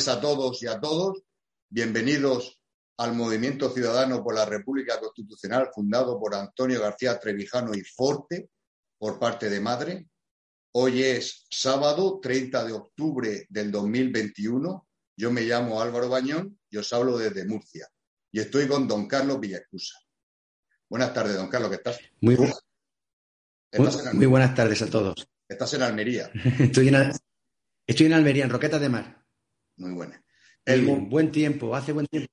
tardes a todos y a todos. Bienvenidos al Movimiento Ciudadano por la República Constitucional fundado por Antonio García Trevijano y Forte por parte de Madre. Hoy es sábado 30 de octubre del 2021. Yo me llamo Álvaro Bañón y os hablo desde Murcia. Y estoy con don Carlos Villacusa. Buenas tardes, don Carlos, ¿qué estás? Muy, muy buenas tardes a todos. Estás en Almería. Estoy en, estoy en Almería, en Roquetas de Mar. Muy buena. El buen tiempo, hace buen tiempo.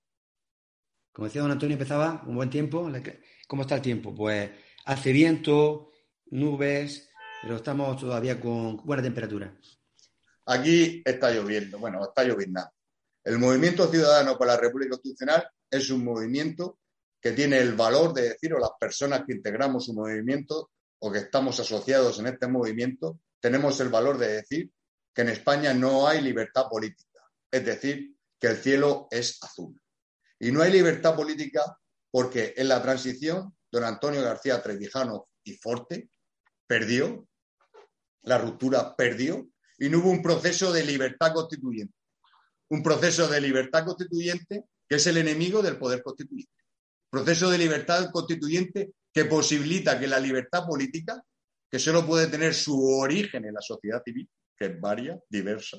Como decía don Antonio, empezaba un buen tiempo. ¿Cómo está el tiempo? Pues hace viento, nubes, pero estamos todavía con buena temperatura. Aquí está lloviendo, bueno, está lloviendo. El Movimiento Ciudadano para la República Constitucional es un movimiento que tiene el valor de decir, o las personas que integramos un movimiento o que estamos asociados en este movimiento, tenemos el valor de decir que en España no hay libertad política, es decir, que el cielo es azul. Y no hay libertad política porque en la transición, don Antonio García Trevijano y Forte perdió, la ruptura perdió, y no hubo un proceso de libertad constituyente. Un proceso de libertad constituyente que es el enemigo del poder constituyente. Proceso de libertad constituyente que posibilita que la libertad política, que solo puede tener su origen en la sociedad civil, que es varia, diversa,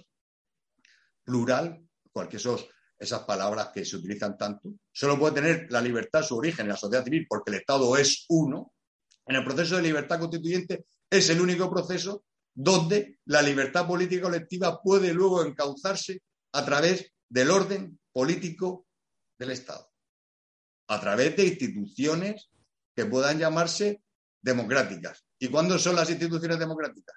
plural, cualquier esos, esas palabras que se utilizan tanto, solo puede tener la libertad su origen en la sociedad civil porque el Estado es uno. En el proceso de libertad constituyente es el único proceso donde la libertad política colectiva puede luego encauzarse a través del orden político del Estado, a través de instituciones que puedan llamarse democráticas. ¿Y cuándo son las instituciones democráticas?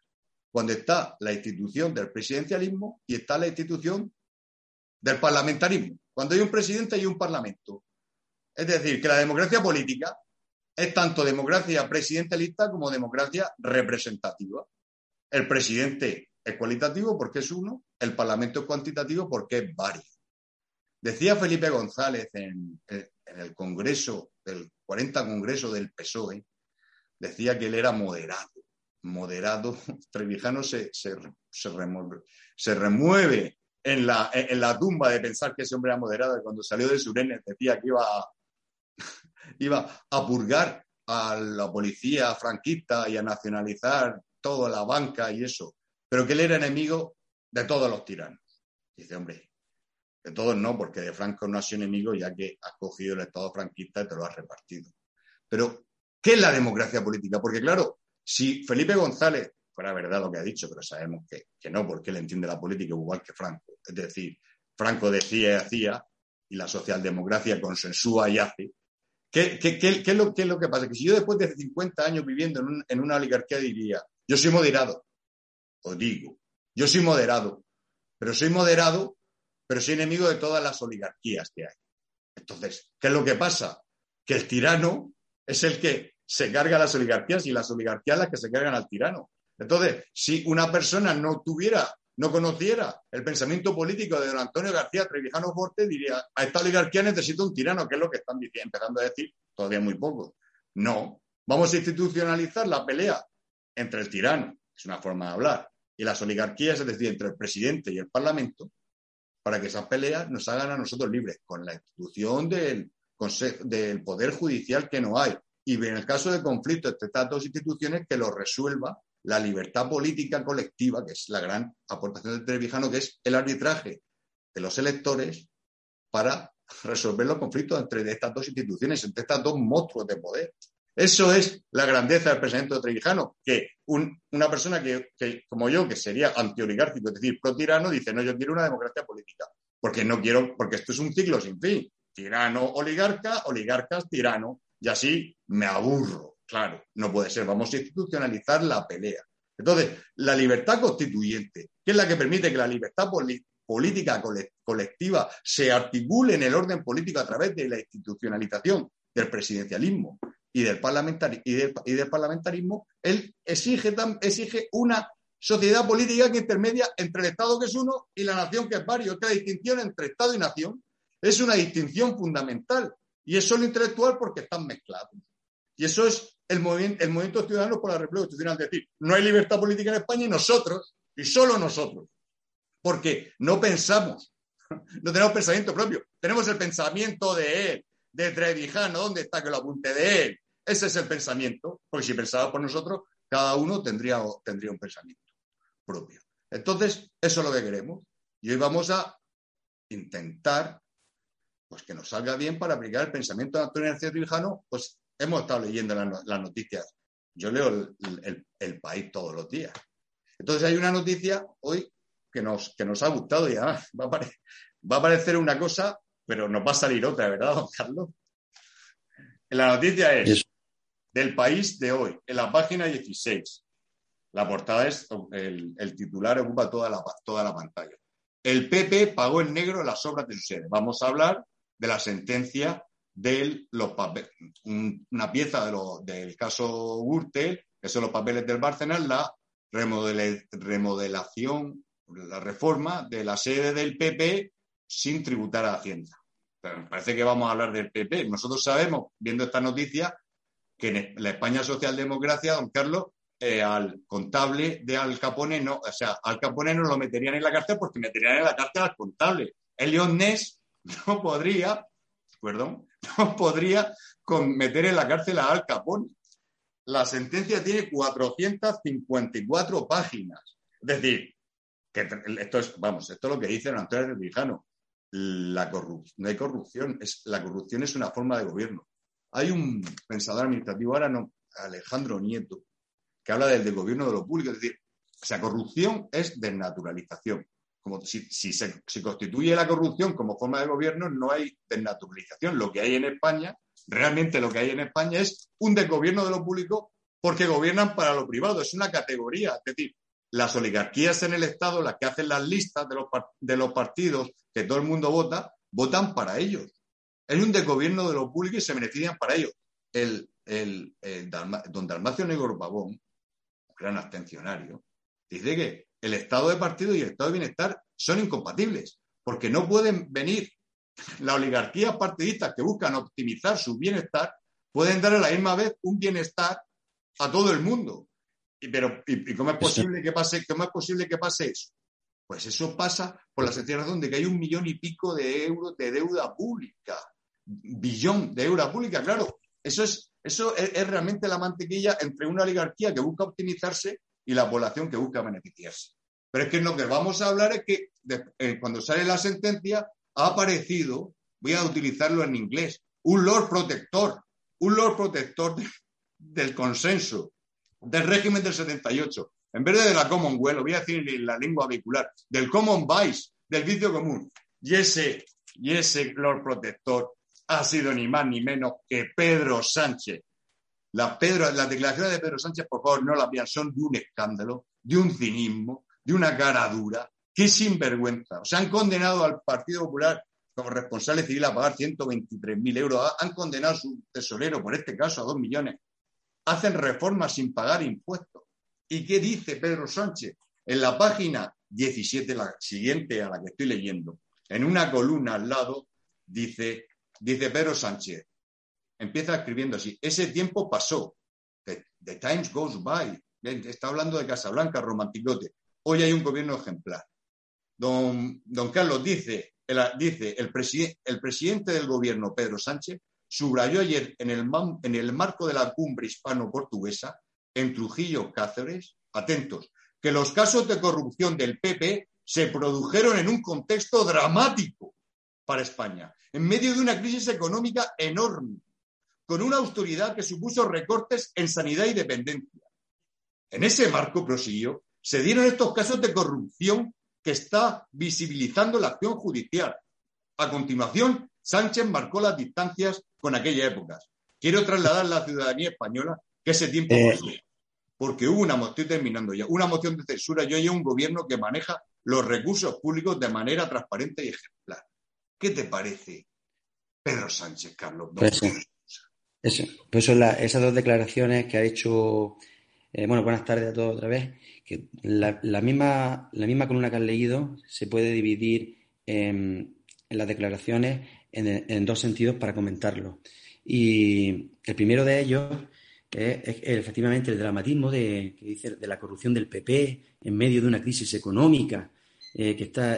Cuando está la institución del presidencialismo y está la institución del parlamentarismo. Cuando hay un presidente y un parlamento. Es decir, que la democracia política es tanto democracia presidencialista como democracia representativa. El presidente es cualitativo porque es uno, el parlamento es cuantitativo porque es varios. Decía Felipe González en, el Congreso, del 40 Congreso del PSOE, decía que él era moderado. Moderado, Trevijano se, se, remueve, en, la, en la tumba de pensar que ese hombre era moderado cuando salió de Surenes decía que iba a, iba a purgar a la policía franquista y a nacionalizar toda la banca y eso, pero que él era enemigo de todos los tiranos. Dice, hombre, de todos no, porque de Franco no ha sido enemigo ya que ha cogido el Estado franquista y te lo ha repartido. Pero, ¿qué es la democracia política? Porque claro, si Felipe González fuera verdad lo que ha dicho, pero sabemos que, no, porque él entiende la política igual que Franco. Es decir, Franco decía y hacía, y la socialdemocracia consensúa y hace. ¿Qué, es lo, es lo, que pasa? Que si yo después de 50 años viviendo en, en una oligarquía diría, yo soy moderado, os digo, yo soy moderado, pero soy moderado pero soy enemigo de todas las oligarquías que hay. Entonces, ¿qué es lo que pasa? Que el tirano es el que se carga a las oligarquías y las oligarquías las que se cargan al tirano. Entonces, si una persona no tuviera, no conociera el pensamiento político de don Antonio García Trevijano Forte, diría, a esta oligarquía necesita un tirano, que es lo que están empezando a decir todavía muy poco. No, vamos a institucionalizar la pelea entre el tirano, es una forma de hablar, y las oligarquías, es decir, entre el presidente y el parlamento, para que esas peleas nos hagan a nosotros libres, con la institución del, del Poder Judicial que no hay. Y en el caso de conflicto entre estas dos instituciones, que lo resuelva la libertad política colectiva, que es la gran aportación del Trevijano, que es el arbitraje de los electores para resolver los conflictos entre estas dos instituciones, entre estas dos monstruos de poder. Eso es la grandeza del presidente de Trevijano, que una persona que, como yo, que sería antioligárquico, es decir, pro-tirano, dice, no, yo quiero una democracia política, porque no quiero, porque esto es un ciclo sin fin. Tirano, oligarca, oligarcas, tirano, y así me aburro. Claro, no puede ser, vamos a institucionalizar la pelea. Entonces, la libertad constituyente, que es la que permite que la libertad política colectiva se articule en el orden político a través de la institucionalización del presidencialismo y del, y del, parlamentarismo, él exige, exige una sociedad política que intermedia entre el Estado, que es uno, y la nación, que es varios. Que la distinción entre Estado y nación es una distinción fundamental. Y es solo intelectual porque están mezclados. Y eso es el, movimiento, el movimiento ciudadano por la República Constitucional. Es decir, no hay libertad política en España y nosotros, y solo nosotros, porque no pensamos no tenemos pensamiento propio. Tenemos el pensamiento de él, de Trevijano, ¿dónde está que lo apunte de él? Ese es el pensamiento, porque si pensaba por nosotros, cada uno tendría, tendría un pensamiento propio. Entonces, eso es lo que queremos. Y hoy vamos a intentar pues que nos salga bien para aplicar el pensamiento de Antonio García pues hemos estado leyendo las, noticias. Yo leo el, país todos los días. Entonces hay una noticia hoy que nos, que nos ha gustado y además va a, va a aparecer una cosa, pero nos va a salir otra, ¿verdad, don Carlos? La noticia es del país de hoy, en la página 16. La portada es, el, titular ocupa toda la, toda la pantalla. El PP pagó en negro las obras de su sede. Vamos a hablar de la sentencia de los papeles, una pieza del caso Gürtel, que son los papeles del Barcelona, la remodelación, la reforma de la sede del PP sin tributar a Hacienda. me parece que vamos a hablar del PP. Nosotros sabemos, viendo esta noticia, que en la España socialdemocracia, don Carlos, eh, al contable de Al Capone, no, o sea, Al Capone no lo meterían en la cárcel porque meterían en la cárcel al contable. Elliot Ness no podría, perdón, no podría meter en la cárcel a Al Capone. La sentencia tiene 454 páginas. Es decir, esto es, vamos, esto es lo que dice Antonio Rijano. La corrupción, no hay corrupción, es, la corrupción es una forma de gobierno. Hay un pensador administrativo, ahora no, Alejandro Nieto, que habla del, gobierno de lo público, es decir, o sea, corrupción es desnaturalización. Como si, se, constituye la corrupción como forma de gobierno, no hay desnaturalización. Lo que hay en España, realmente lo que hay en España es un desgobierno de lo público porque gobiernan para lo privado. Es una categoría. Es decir, las oligarquías en el Estado, las que hacen las listas de los, partidos que todo el mundo vota, votan para ellos. Es un desgobierno de lo público y se benefician para ello. El, don Dalmacio Negro Pavón, gran abstencionario, dice que el estado de partido y el estado de bienestar son incompatibles, porque no pueden venir las oligarquías partidistas que buscan optimizar su bienestar, pueden dar a la misma vez un bienestar a todo el mundo. Y, pero, y, cómo es posible que pase, cómo es posible que pase eso? Pues eso pasa por la sencilla razón de que hay un millón y pico de euros de deuda pública billón de euros pública. Claro, eso es, eso es, realmente la mantequilla entre una oligarquía que busca optimizarse y la población que busca beneficiarse. Pero es que lo que vamos a hablar es que eh, cuando sale la sentencia ha aparecido, voy a utilizarlo en inglés, un Lord Protector, un Lord Protector del consenso, del régimen del 78. En vez de la Commonwealth, voy a decir en la lengua vehicular, del Common Vice, del vicio común. Y ese, y ese Lord Protector ha sido ni más ni menos que Pedro Sánchez. Las, Pedro, las declaraciones de Pedro Sánchez, por favor, no las vean, son de un escándalo, de un cinismo, de una cara dura, que sinvergüenza. O sea, han condenado al Partido Popular como responsable civil a pagar 123.000 euros, han condenado a su tesorero, por este caso, a 2 millones. Hacen reformas sin pagar impuestos. ¿Y qué dice Pedro Sánchez? En la página 17, la siguiente a la que estoy leyendo, en una columna al lado, dice Dice Pedro Sánchez, empieza escribiendo así, ese tiempo pasó, the, times goes by, está hablando de Casablanca, romanticote, hoy hay un gobierno ejemplar. Don, don Carlos dice, el, dice el, presidente del gobierno, Pedro Sánchez, subrayó ayer en el, en el marco de la cumbre hispano-portuguesa en Trujillo, Cáceres, atentos, que los casos de corrupción del PP se produjeron en un contexto dramático para España, en medio de una crisis económica enorme, con una autoridad que supuso recortes en sanidad y dependencia. En ese marco, prosiguió, se dieron estos casos de corrupción que está visibilizando la acción judicial. A continuación, Sánchez marcó las distancias con aquellas épocas. Quiero trasladar a la ciudadanía española que ese tiempo eh. pasó, porque hubo una moción, terminando ya, una moción de censura y hoy hay un gobierno que maneja los recursos públicos de manera transparente y ejemplar. ¿Qué te parece Pedro Sánchez, Carlos? Pues, eso, pues son esas dos declaraciones que ha hecho. Eh, bueno, buenas tardes a todos otra vez. Que la, misma, la misma columna que han leído se puede dividir en, las declaraciones en, dos sentidos para comentarlo. Y el primero de ellos es, efectivamente el dramatismo de, que dice, de la corrupción del PP en medio de una crisis económica eh, que está,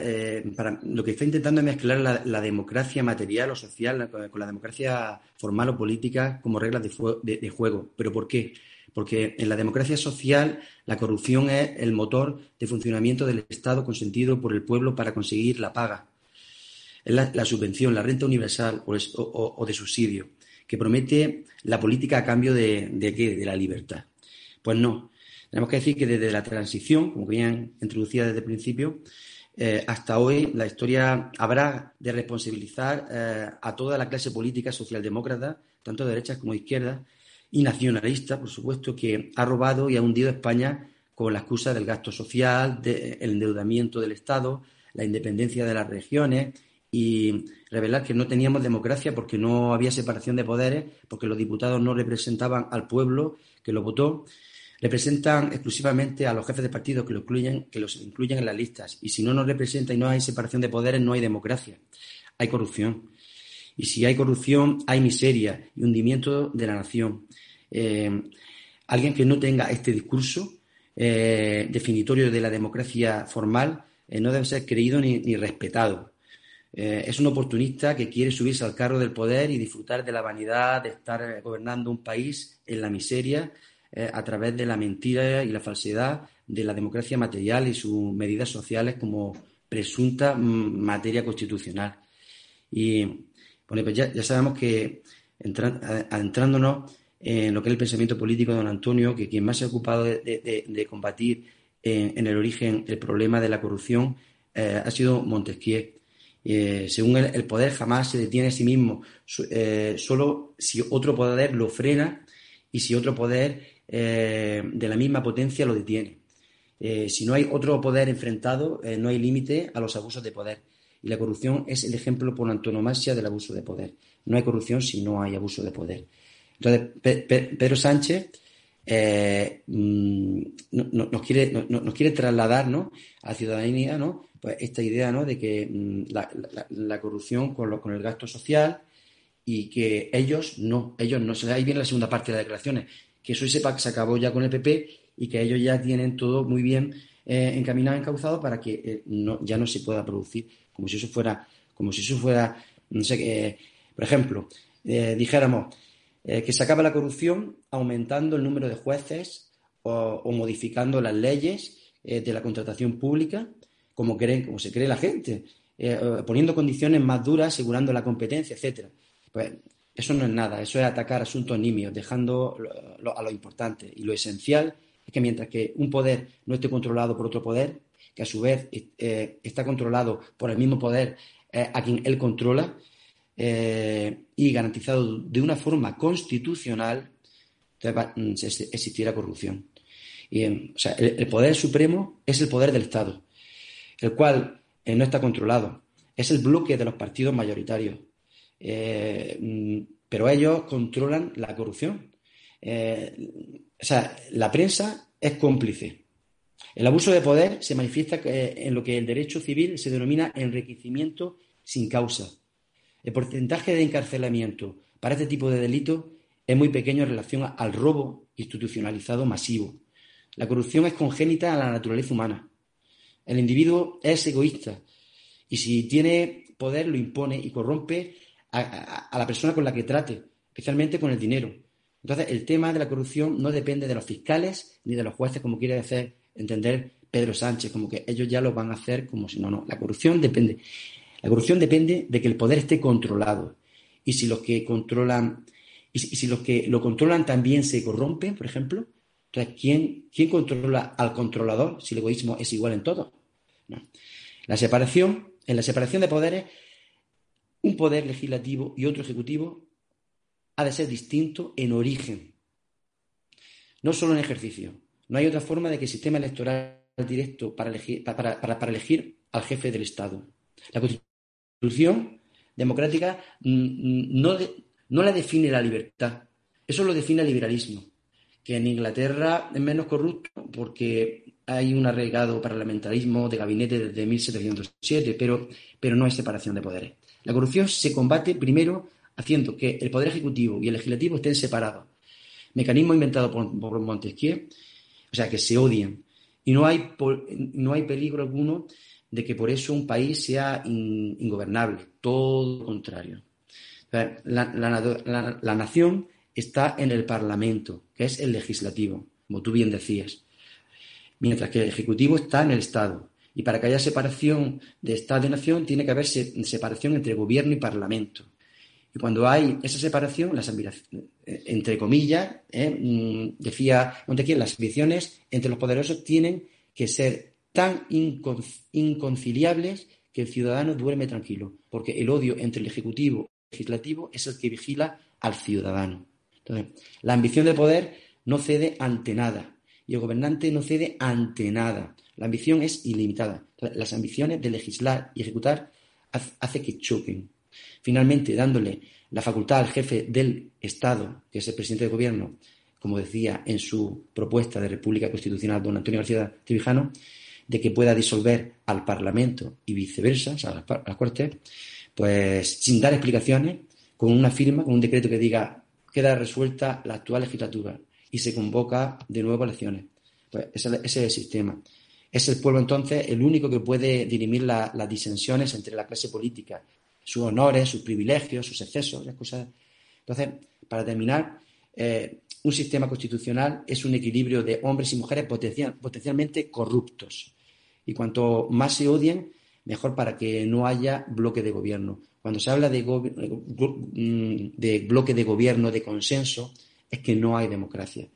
para, lo que está intentando es mezclar la, democracia material o social con la democracia formal o política como reglas de, juego. ¿Pero por qué? Porque en la democracia social la corrupción es el motor de funcionamiento del Estado consentido por el pueblo para conseguir la paga. Es la, subvención, la renta universal o, de subsidio, que promete la política a cambio de, de, qué? de la libertad. Pues no. Tenemos que decir que desde la transición, como bien introducida desde el principio, eh, hasta hoy la historia habrá de responsabilizar eh, a toda la clase política socialdemócrata, tanto de derechas como de izquierdas, y nacionalista, por supuesto, que ha robado y ha hundido España con la excusa del gasto social, del endeudamiento del Estado, la independencia de las regiones y revelar que no teníamos democracia porque no había separación de poderes, porque los diputados no representaban al pueblo que lo votó representan exclusivamente a los jefes de partido que, incluyen, que los incluyen en las listas. Y si no nos representa y no hay separación de poderes, no hay democracia. Hay corrupción. Y si hay corrupción, hay miseria y hundimiento de la nación. Eh, alguien que no tenga este discurso eh, definitorio de la democracia formal eh, no debe ser creído ni, respetado. es un oportunista que quiere subirse al carro del poder y disfrutar de la vanidad de estar gobernando un país en la miseria eh, a través de la mentira y la falsedad de la democracia material y sus medidas sociales como presunta mm, materia constitucional. Y bueno, pues ya, sabemos que adentrándonos en lo que es el pensamiento político de don Antonio, que quien más se ha ocupado de, combatir en, el origen el problema de la corrupción eh, ha sido Montesquieu. Eh, según él, el poder jamás se detiene a sí mismo, solo si otro poder lo frena y si otro poder eh, de la misma potencia lo detiene. Eh, si no hay otro poder enfrentado, eh, no hay límite a los abusos de poder. Y la corrupción es el ejemplo por antonomasia del abuso de poder. No hay corrupción si no hay abuso de poder. Entonces, Pedro Sánchez mm, nos, quiere, nos quiere trasladar a la ciudadanía ¿no? pues esta idea ¿no? de que mm, la, corrupción con, con el gasto social y que ellos no, ellos no. Ahí viene la segunda parte de las declaraciones que eso sepa que se acabó ya con el PP y que ellos ya tienen todo muy bien eh, encaminado, encauzado para que eh, ya no se pueda producir como si eso fuera, como si eso fuera, no sé, eh, por ejemplo, dijéramos que se acaba la corrupción aumentando el número de jueces o, modificando las leyes de la contratación pública, como creen, como se cree la gente, poniendo condiciones más duras, asegurando la competencia, etcétera. Pues eso no es nada, eso es atacar asuntos nimios, dejando a lo importante. Y lo esencial es que mientras que un poder no esté controlado por otro poder, que a su vez eh, está controlado por el mismo poder eh, a quien él controla, eh, y garantizado de una forma constitucional, mm, existiera corrupción. Y, el, poder supremo es el poder del Estado, el cual no está controlado. Es el bloque de los partidos mayoritarios eh, mm, pero ellos controlan la corrupción. Eh, o sea, la prensa es cómplice. El abuso de poder se manifiesta en lo que el derecho civil se denomina enriquecimiento sin causa. El porcentaje de encarcelamiento para este tipo de delitos es muy pequeño en relación al robo institucionalizado masivo. La corrupción es congénita a la naturaleza humana. El individuo es egoísta y si tiene poder lo impone y corrompe a, la persona con la que trate, especialmente con el dinero. Entonces, el tema de la corrupción no depende de los fiscales ni de los jueces, como quiere hacer entender Pedro Sánchez, como que ellos ya lo van a hacer como si no, no. La corrupción depende. La corrupción depende de que el poder esté controlado. Y si los que controlan, y si, los que lo controlan también se corrompen, por ejemplo, entonces, ¿quién, ¿quién controla al controlador si el egoísmo es igual en todo? La separación, en la separación de poderes un poder legislativo y otro ejecutivo ha de ser distinto en origen, no solo en ejercicio. No hay otra forma de que el sistema electoral directo para elegir, al jefe del Estado. La Constitución democrática no, no la define la libertad, eso lo define el liberalismo, que en Inglaterra es menos corrupto porque hay un arraigado parlamentarismo de gabinete desde 1707, pero, pero no hay separación de poderes. La corrupción se combate primero haciendo que el Poder Ejecutivo y el Legislativo estén separados. Mecanismo inventado por, Montesquieu, o sea, que se odian. Y no hay, no hay peligro alguno de que por eso un país sea ingobernable, todo lo contrario. La, nación está en el Parlamento, que es el legislativo, como tú bien decías, mientras que el Ejecutivo está en el Estado. Y para que haya separación de Estado y nación, tiene que haber separación entre gobierno y Parlamento. Y cuando hay esa separación, las entre comillas, ¿eh? mm, decía Montequiel, las ambiciones entre los poderosos tienen que ser tan inconciliables que el ciudadano duerme tranquilo, porque el odio entre el Ejecutivo y el Legislativo es el que vigila al ciudadano. Entonces, la ambición de poder no cede ante nada y el gobernante no cede ante nada. La ambición es ilimitada. las ambiciones de legislar y ejecutar hace que choquen. Finalmente, dándole la facultad al jefe del Estado, que es el presidente del gobierno, como decía en su propuesta de República Constitucional don Antonio García Trevijano, de que pueda disolver al Parlamento y viceversa, o sea, a las Cortes, pues sin dar explicaciones, con una firma, con un decreto que diga queda resuelta la actual legislatura y se convoca de nuevo elecciones. Pues ese, es el sistema. Es el pueblo entonces el único que puede dirimir las disensiones entre la clase política sus honores, sus privilegios, sus excesos, las cosas. Entonces, para terminar, eh, un sistema constitucional es un equilibrio de hombres y mujeres potencialmente corruptos. Y cuanto más se odien, mejor para que no haya bloque de gobierno. Cuando se habla de, mm, de bloque de gobierno, de consenso, es que no hay democracia.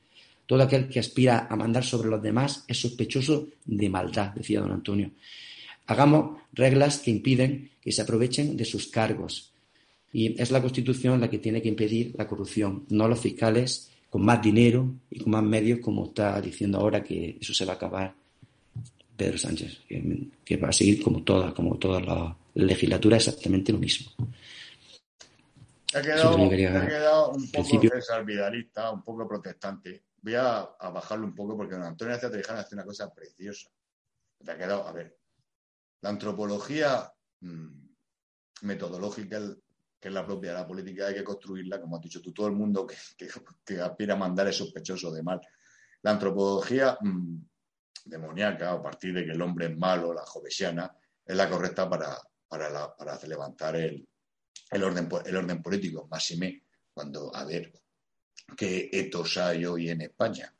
Todo aquel que aspira a mandar sobre los demás es sospechoso de maldad, decía don Antonio. Hagamos reglas que impiden que se aprovechen de sus cargos. Y es la Constitución la que tiene que impedir la corrupción, no los fiscales con más dinero y con más medios, como está diciendo ahora que eso se va a acabar Pedro Sánchez, que, va a seguir como toda, como toda la legislatura exactamente lo mismo. Ha quedado, un poco salvidalista, un poco protestante. Voy a, bajarlo un poco porque don Antonio hace una cosa preciosa. Ha quedado, a ver, la antropología mm, metodológica, que es la propia de la política, hay que construirla, como has dicho tú, todo el mundo que, aspira a mandar es sospechoso de mal. La antropología mm, demoníaca, a partir de que el hombre es malo, la jovesiana, es la correcta para, para, levantar el, orden, el orden político, más y me, cuando, a ver, qué etos hay hoy en España,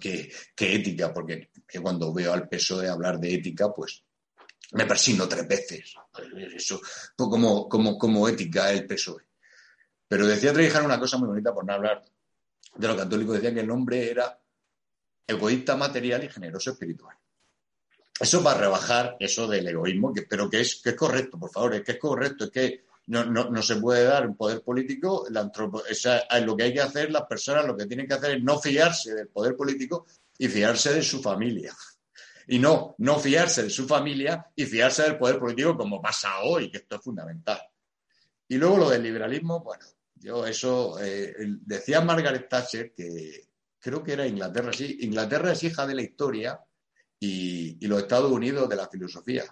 qué, ética, porque cuando veo al PSOE hablar de ética, pues me persino tres veces. Eso, pues como, como, como ética el PSOE. Pero decía Trevijano una cosa muy bonita por no hablar de lo católico. Decía que el hombre era egoísta material y generoso espiritual. Eso va a rebajar eso del egoísmo, que, pero que es, que es correcto, por favor, es que es correcto, es que no, no, se puede dar un poder político. La lo que hay que hacer, las personas lo que tienen que hacer es no fiarse del poder político y fiarse de su familia y no, no fiarse de su familia y fiarse del poder político como pasa hoy, que esto es fundamental. Y luego lo del liberalismo, bueno, yo eso, eh, decía Margaret Thatcher que creo que era Inglaterra, sí, Inglaterra es hija de la historia y, los Estados Unidos de la filosofía.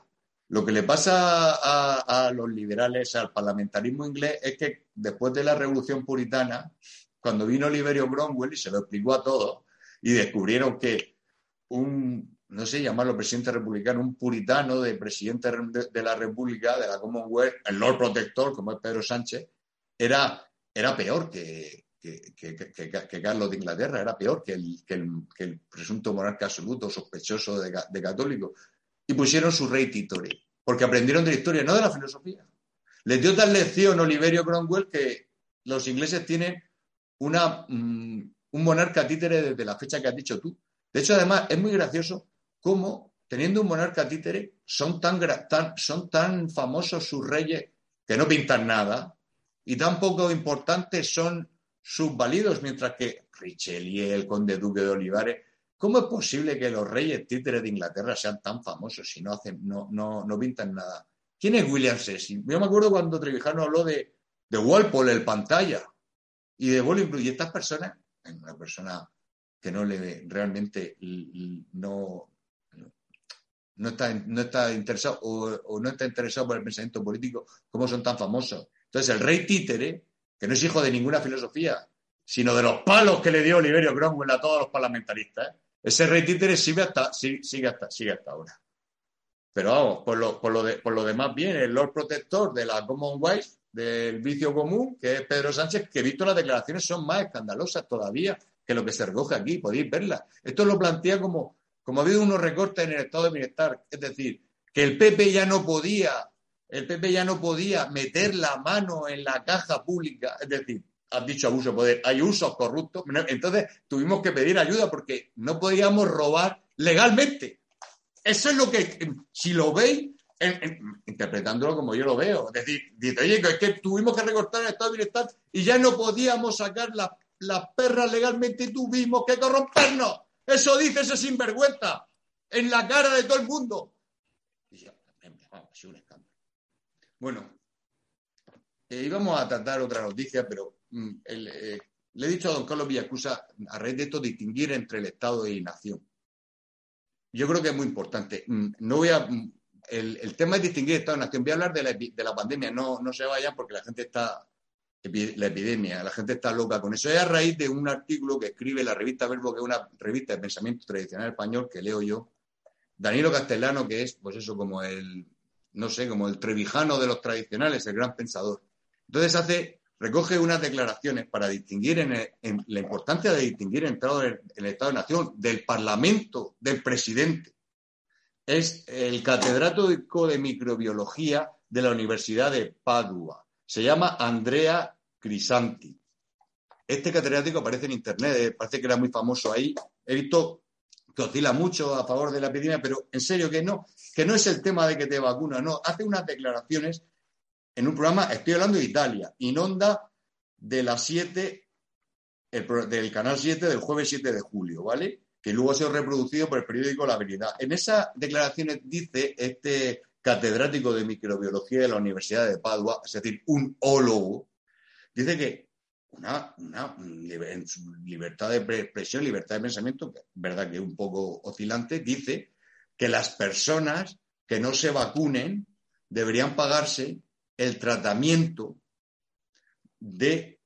Lo que le pasa a, los liberales, al parlamentarismo inglés, es que después de la revolución puritana, cuando vino Liberio Cromwell y se lo explicó a todos, y descubrieron que un, no sé llamarlo presidente republicano, un puritano de presidente de, la República, de la Commonwealth, el Lord Protector, como es Pedro Sánchez, era, era peor que, que, Carlos de Inglaterra, era peor que el, el presunto monarca absoluto, sospechoso de, católico. Y pusieron su rey títore, porque aprendieron de la historia, no de la filosofía. Les dio tal lección Oliverio Cromwell que los ingleses tienen una, mm, un monarca títere desde la fecha que has dicho tú. De hecho, además, es muy gracioso cómo, teniendo un monarca títere, son tan, son tan famosos sus reyes que no pintan nada y tan poco importantes son sus válidos, mientras que Richelieu, el conde duque de Olivares, ¿cómo es posible que los reyes títeres de Inglaterra sean tan famosos si no, hacen, no, no, no pintan nada? ¿Quién es William Cecil? Yo me acuerdo cuando Trevijano habló de, Walpole, el pantalla, y de Bolingbroke, y estas personas, una persona que no le realmente no, no está, no está interesado o, no está interesado por el pensamiento político, ¿cómo son tan famosos? Entonces, el rey títere, que no es hijo de ninguna filosofía, sino de los palos que le dio Oliverio Cromwell a todos los parlamentaristas, ese rey títere sigue hasta, sigue, hasta, sigue hasta ahora. Pero vamos, por lo, por lo, de, por lo demás bien, el Lord Protector de la Commonwealth, del vicio común, que es Pedro Sánchez, que he visto las declaraciones son más escandalosas todavía que lo que se recoge aquí, podéis verlas. Esto lo plantea como, como ha habido unos recortes en el estado de bienestar, es decir, que el PP ya no podía, el PP ya no podía meter la mano en la caja pública, es decir, has dicho abuso de poder, hay usos corruptos, entonces tuvimos que pedir ayuda porque no podíamos robar legalmente. Eso es lo que, si lo veis, interpretándolo como yo lo veo, es decir, dice, oye, es que tuvimos que recortar el estado de bienestar y ya no podíamos sacar las perras legalmente y tuvimos que corrompernos. Eso dice ese sinvergüenza en la cara de todo el mundo. Bueno, eh, íbamos a tratar otra noticia, pero mm, eh, le he dicho a don Carlos Villacusa, a raíz de esto, distinguir entre el Estado y nación. Yo creo que es muy importante. Mm, no voy a. Mm, el, tema es distinguir Estado y nación. Voy a hablar de la, de la pandemia, no, no se vayan porque la gente está. La epidemia, la gente está loca con eso. Es a raíz de un artículo que escribe la revista Verbo, que es una revista de pensamiento tradicional español que leo yo. Danilo Castellano, que es, pues eso, como el no sé, como el trevijano de los tradicionales, el gran pensador. Entonces hace, recoge unas declaraciones para distinguir la importancia de distinguir el, el Estado de Nación, del Parlamento, del presidente. Es el catedrático de microbiología de la Universidad de Padua. Se llama Andrea Crisanti. Este catedrático aparece en Internet, eh, parece que era muy famoso ahí. He visto que oscila mucho a favor de la epidemia, pero en serio que no, que no es el tema de que te vacuna, no, hace unas declaraciones en un programa, estoy hablando de Italia, Inonda de las 7, del canal 7 del jueves 7 de julio, ¿vale? Que luego ha sido reproducido por el periódico La Veridad. En esas declaraciones dice este catedrático de microbiología de la Universidad de Padua, es decir, un ólogo, dice que una, libertad de expresión, libertad de pensamiento, verdad que es un poco oscilante, dice que las personas que no se vacunen deberían pagarse el tratamiento de,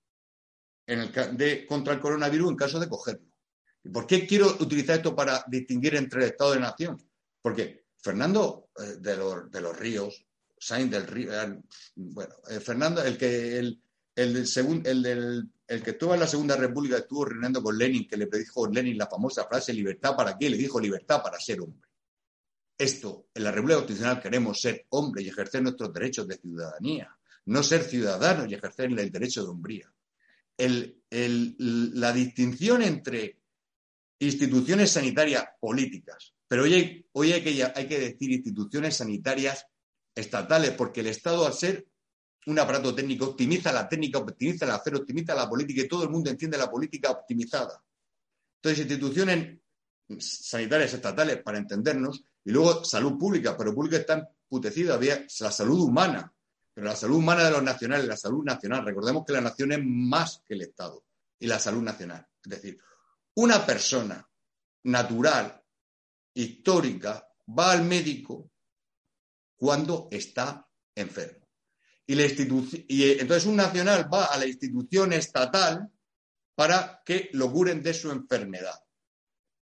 de, contra el coronavirus en caso de cogerlo. ¿Y por qué quiero utilizar esto para distinguir entre el Estado la Nación? Porque Fernando eh, de, los, de los Ríos, Sainz del Río, eh, bueno, eh, Fernando, el que el, el, del el, del, el que estuvo en la Segunda República estuvo reuniendo con Lenin, que le predijo Lenin la famosa frase libertad para qué, le dijo libertad para ser hombre. Esto, en la República Constitucional queremos ser hombre y ejercer nuestros derechos de ciudadanía, no ser ciudadanos y ejercer el derecho de hombría. La distinción entre instituciones sanitarias políticas, pero hoy hay, que, hay que decir instituciones sanitarias estatales, porque el Estado, al ser un aparato técnico, optimiza la técnica, optimiza el hacer, optimiza la política y todo el mundo entiende la política optimizada. Entonces, instituciones sanitarias estatales para entendernos y luego salud pública, pero pública está emputecida, había la salud humana, pero la salud humana de los nacionales, la salud nacional. Recordemos que la nación es más que el Estado y la salud nacional. Es decir, una persona natural, histórica, va al médico cuando está enfermo. Y, la y eh, entonces un nacional va a la institución estatal para que lo curen de su enfermedad.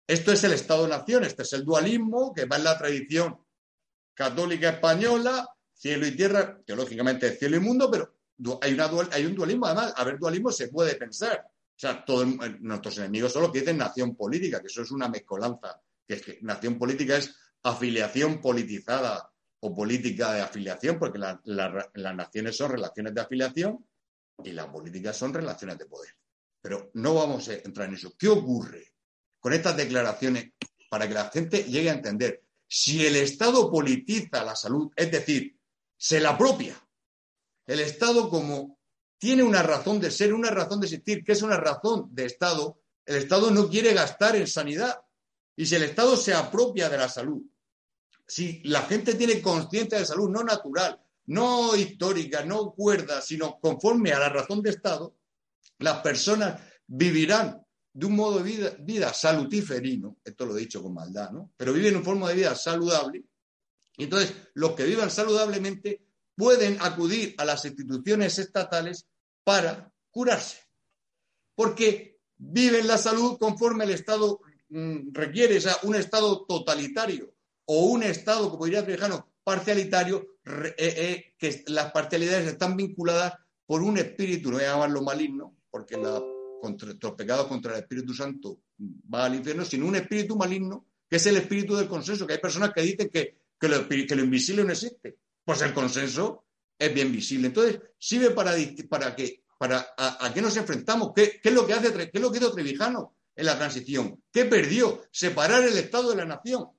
Esto es el Estado-Nación, este es el dualismo que va en la tradición católica española, cielo y tierra, teológicamente cielo y mundo, pero hay, un dualismo, además, a ver, dualismo se puede pensar. O sea, todos nuestros enemigos son los que nación política, que eso es una mezcolanza, que es que nación política es afiliación politizada o política de afiliación, porque las naciones son relaciones de afiliación y las políticas son relaciones de poder. Pero no vamos a entrar en eso. ¿Qué ocurre con estas declaraciones para que la gente llegue a entender? Si el Estado politiza la salud, es decir, se la apropia, el Estado como tiene una razón de ser, una razón de existir, que es una razón de Estado, el Estado no quiere gastar en sanidad. Y si el Estado se apropia de la salud si la gente tiene conciencia de salud, no natural, no histórica, no cuerda, sino conforme a la razón de Estado, las personas vivirán de un modo de vida, vida salutíferino, esto lo he dicho con maldad, ¿no? Pero viven un forma de vida saludable. Entonces, los que vivan saludablemente pueden acudir a las instituciones estatales para curarse. Porque viven la salud conforme el Estado mm, requiere, o sea, un Estado totalitario o un Estado, como diría Trevijano, parcialitario, eh, eh, que las parcialidades están vinculadas por un espíritu, no voy a llamarlo maligno, porque los pecados contra el Espíritu Santo va al infierno, sino un espíritu maligno, que es el espíritu del consenso, que hay personas que dicen que, que, lo, invisible no existe. Pues el consenso es bien visible. Entonces, sirve para, para que para a, qué nos enfrentamos, ¿Qué, es lo que hace, qué es lo que hizo Trevijano en la transición, qué perdió, separar el Estado de la nación,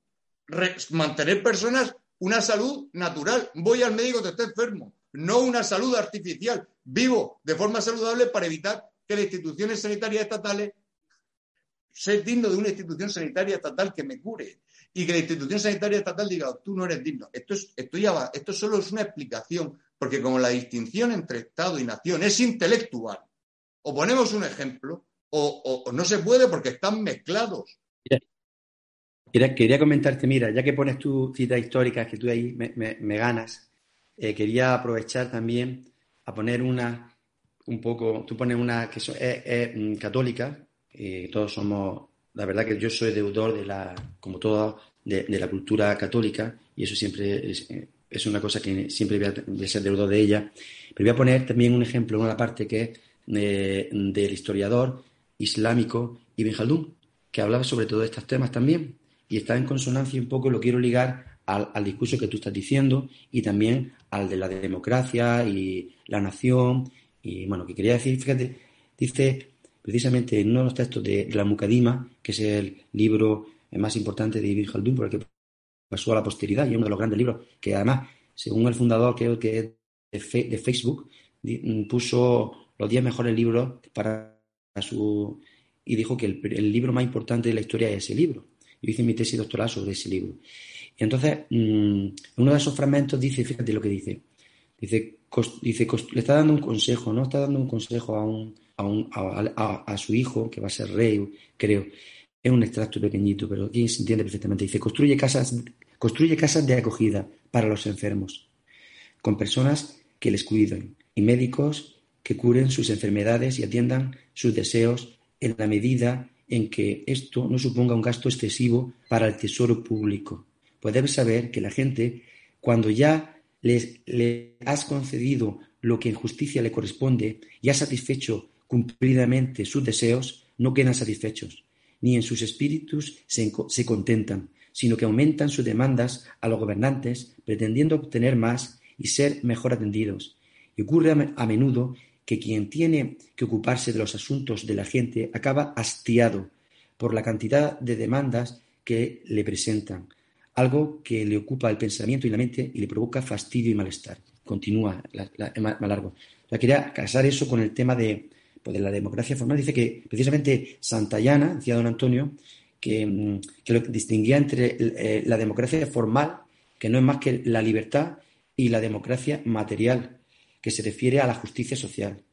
mantener personas una salud natural. Voy al médico que esté enfermo, no una salud artificial. Vivo de forma saludable para evitar que las instituciones sanitarias estatales sea digno de una institución sanitaria estatal que me cure y que la institución sanitaria estatal diga, tú no eres digno. Esto solo es una explicación, porque como la distinción entre Estado y nación es intelectual, o ponemos un ejemplo, o, no se puede porque están mezclados. Quería, comentarte, mira, ya que pones tu citas históricas, que tú ahí me, ganas, eh, quería aprovechar también a poner una, un poco, tú pones una que es, mm, católica, eh, todos somos, la verdad que yo soy deudor de la, como todo, de, la cultura católica, y eso siempre es, eh, una cosa que siempre voy a, ser deudor de ella. Pero voy a poner también un ejemplo, una parte que es del historiador islámico Ibn Khaldun, que hablaba sobre todos estos temas también y está en consonancia un poco, lo quiero ligar al, discurso que tú estás diciendo y también al de la democracia y la nación. Y bueno, que quería decir, fíjate, dice precisamente en uno de los textos de, la Mucadima, que es el libro más importante de Ibn Khaldun, porque pasó a la posteridad y uno de los grandes libros, que además, según el fundador, creo que es de, Facebook, puso los 10 mejores libros para su... y dijo que el libro más importante de la historia es ese libro. Yo hice mi tesis doctoral sobre ese libro. Y entonces, mm, uno de esos fragmentos dice, fíjate lo que dice, dice, dice le está dando un consejo, ¿no? Está dando un consejo a, un, a, un, a, su hijo, que va a ser rey, creo. Es un extracto pequeñito, pero aquí se entiende perfectamente. Dice, construye casas, construye casas de acogida para los enfermos, con personas que les cuiden y médicos que curen sus enfermedades y atiendan sus deseos en la medida en que esto no suponga un gasto excesivo para el tesoro público. Pues debes saber que la gente, cuando ya les, le has concedido lo que en justicia le corresponde y ha satisfecho cumplidamente sus deseos, no quedan satisfechos, ni en sus espíritus se, se contentan, sino que aumentan sus demandas a los gobernantes, pretendiendo obtener más y ser mejor atendidos. Y ocurre a menudo que quien tiene que ocuparse de los asuntos de la gente acaba hastiado por la cantidad de demandas que le presentan, algo que le ocupa el pensamiento y la mente y le provoca fastidio y malestar. Continúa, más largo. La quería casar eso con el tema de, pues, la democracia formal. Dice que precisamente Santayana, decía don Antonio, que, mm, que lo distinguía entre eh, la democracia formal, que no es más que la libertad, y la democracia material, que se refiere a la justicia social.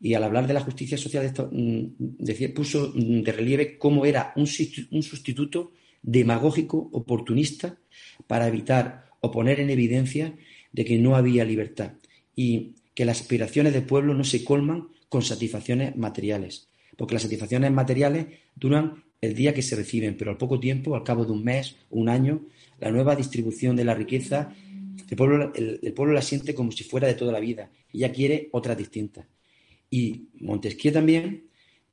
Y al hablar de la justicia social, mm, puso mm, de relieve cómo era un, sustituto demagógico, oportunista, para evitar o poner en evidencia de que no había libertad y que las aspiraciones del pueblo no se colman con satisfacciones materiales, porque las satisfacciones materiales duran el día que se reciben, pero al poco tiempo, al cabo de un mes, un año, la nueva distribución de la riqueza el pueblo, la siente como si fuera de toda la vida y ya quiere otra distinta. Y Montesquieu también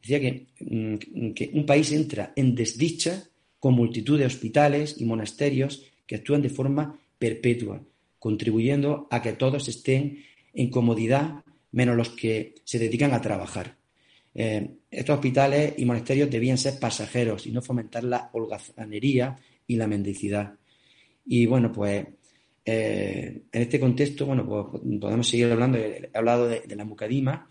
decía mm, que, un país entra en desdicha con multitud de hospitales y monasterios que actúan de forma perpetua, contribuyendo a que todos estén en comodidad menos los que se dedican a trabajar. Eh, estos hospitales y monasterios debían ser pasajeros y no fomentar la holgazanería y la mendicidad. Y bueno, pues eh, en este contexto, bueno, pues podemos seguir hablando. He hablado de, la mucadima,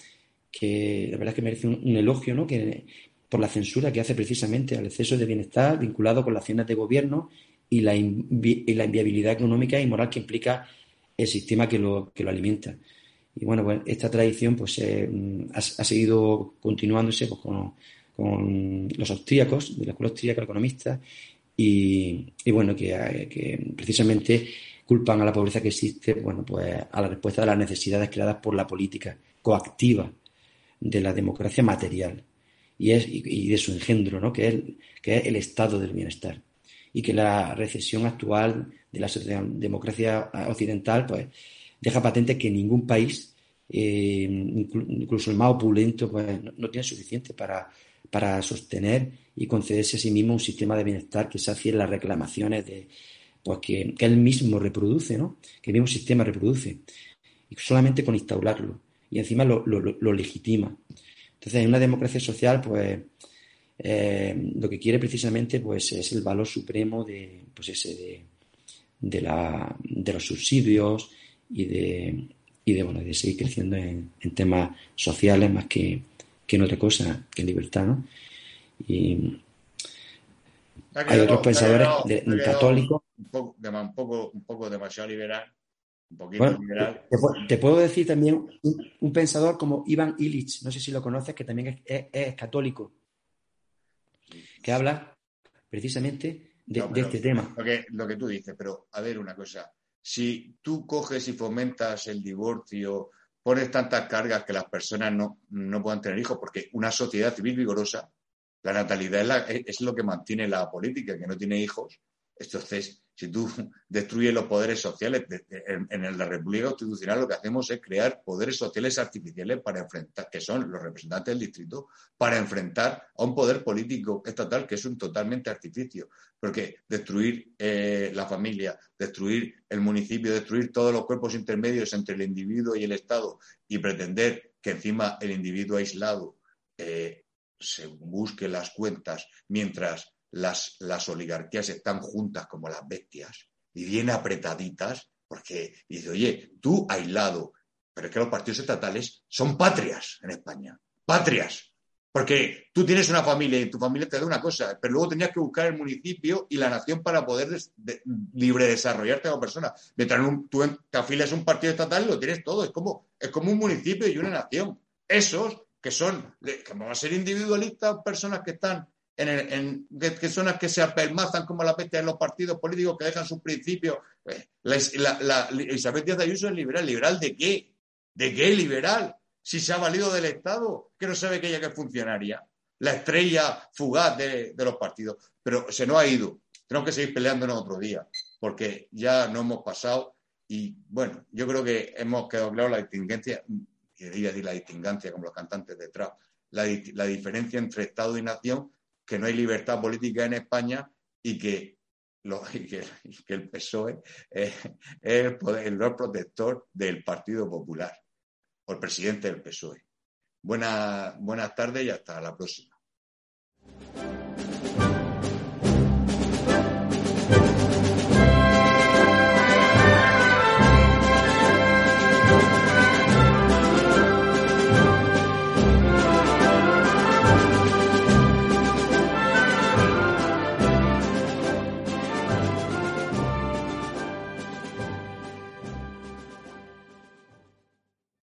que la verdad es que merece un, elogio, ¿no? Que, por la censura que hace precisamente al exceso de bienestar vinculado con las acciones de gobierno y la, inviabilidad económica y moral que implica el sistema que lo, que lo alimenta. Y bueno, pues esta tradición pues eh, ha, seguido continuándose pues, con, los austríacos, de la escuela austríaca economista, y, y bueno, que, que precisamente culpan a la pobreza que existe, bueno, pues a la respuesta de las necesidades creadas por la política coactiva de la democracia material y, es, y, de su engendro, ¿no? que, es, que es el estado del bienestar. y que la recesión actual de la democracia occidental pues deja patente que ningún país, eh, incluso el más opulento, pues no, tiene suficiente para, para sostener y concederse a sí mismo un sistema de bienestar que sacie las reclamaciones de pues que, él mismo reproduce, ¿no? que el mismo sistema reproduce, y solamente con instaurarlo, y encima lo legitima. Entonces, en una democracia social, pues eh, lo que quiere precisamente pues, es el valor supremo de, pues ese de, la, de los subsidios y de, y de, bueno, de seguir creciendo en, temas sociales más que, que, en otra cosa, que en libertad. ¿no? Y hay otros pensadores católicos. Un poco, un, poco, un poco demasiado liberal. Un poquito liberal. Te, puedo decir también un, pensador como Iván Illich, no sé si lo conoces, que también es católico que habla precisamente de, este tema. Lo que, lo que tú dices, pero a ver una cosa, si tú coges y fomentas el divorcio, pones tantas cargas que las personas no, no puedan tener hijos, porque una sociedad civil vigorosa, la natalidad es, lo que mantiene la política, que no tiene hijos. Entonces, si tú destruyes los poderes sociales, en, la República Constitucional lo que hacemos es crear poderes sociales artificiales para enfrentar, que son los representantes del distrito, para enfrentar a un poder político estatal que es un totalmente artificio. Porque destruir eh, la familia, destruir el municipio, destruir todos los cuerpos intermedios entre el individuo y el Estado y pretender que encima el individuo aislado eh, se busque las cuentas mientras las, las oligarquías están juntas como las bestias y bien apretaditas, porque dice, oye, tú aislado, pero es que los partidos estatales son patrias en España, patrias. Porque tú tienes una familia y tu familia te da una cosa, pero luego tenías que buscar el municipio y la nación para poder libre desarrollarte como persona. Mientras tú te afilias un partido estatal, lo tienes todo. Es como, es como un municipio y una nación. Esos que son, que van a ser individualistas, personas que están en, que son las que se apelmazan como la peste en los partidos políticos que dejan sus principios. Pues, la, Isabel Díaz Ayuso es liberal. ¿Liberal de qué? ¿De qué liberal? Si se ha valido del Estado, que no sabe que ella que es funcionaria. La estrella fugaz de, los partidos. Pero se nos ha ido. Tenemos que seguir peleándonos otro día, porque ya no hemos pasado. Y bueno, yo creo que hemos quedado claro la distingencia, y decir la distingancia como los cantantes de trap, la, la diferencia entre Estado y nación que no hay libertad política en España y que, el PSOE es, el, el protector del Partido Popular o el presidente del PSOE. buenas tardes y hasta la próxima.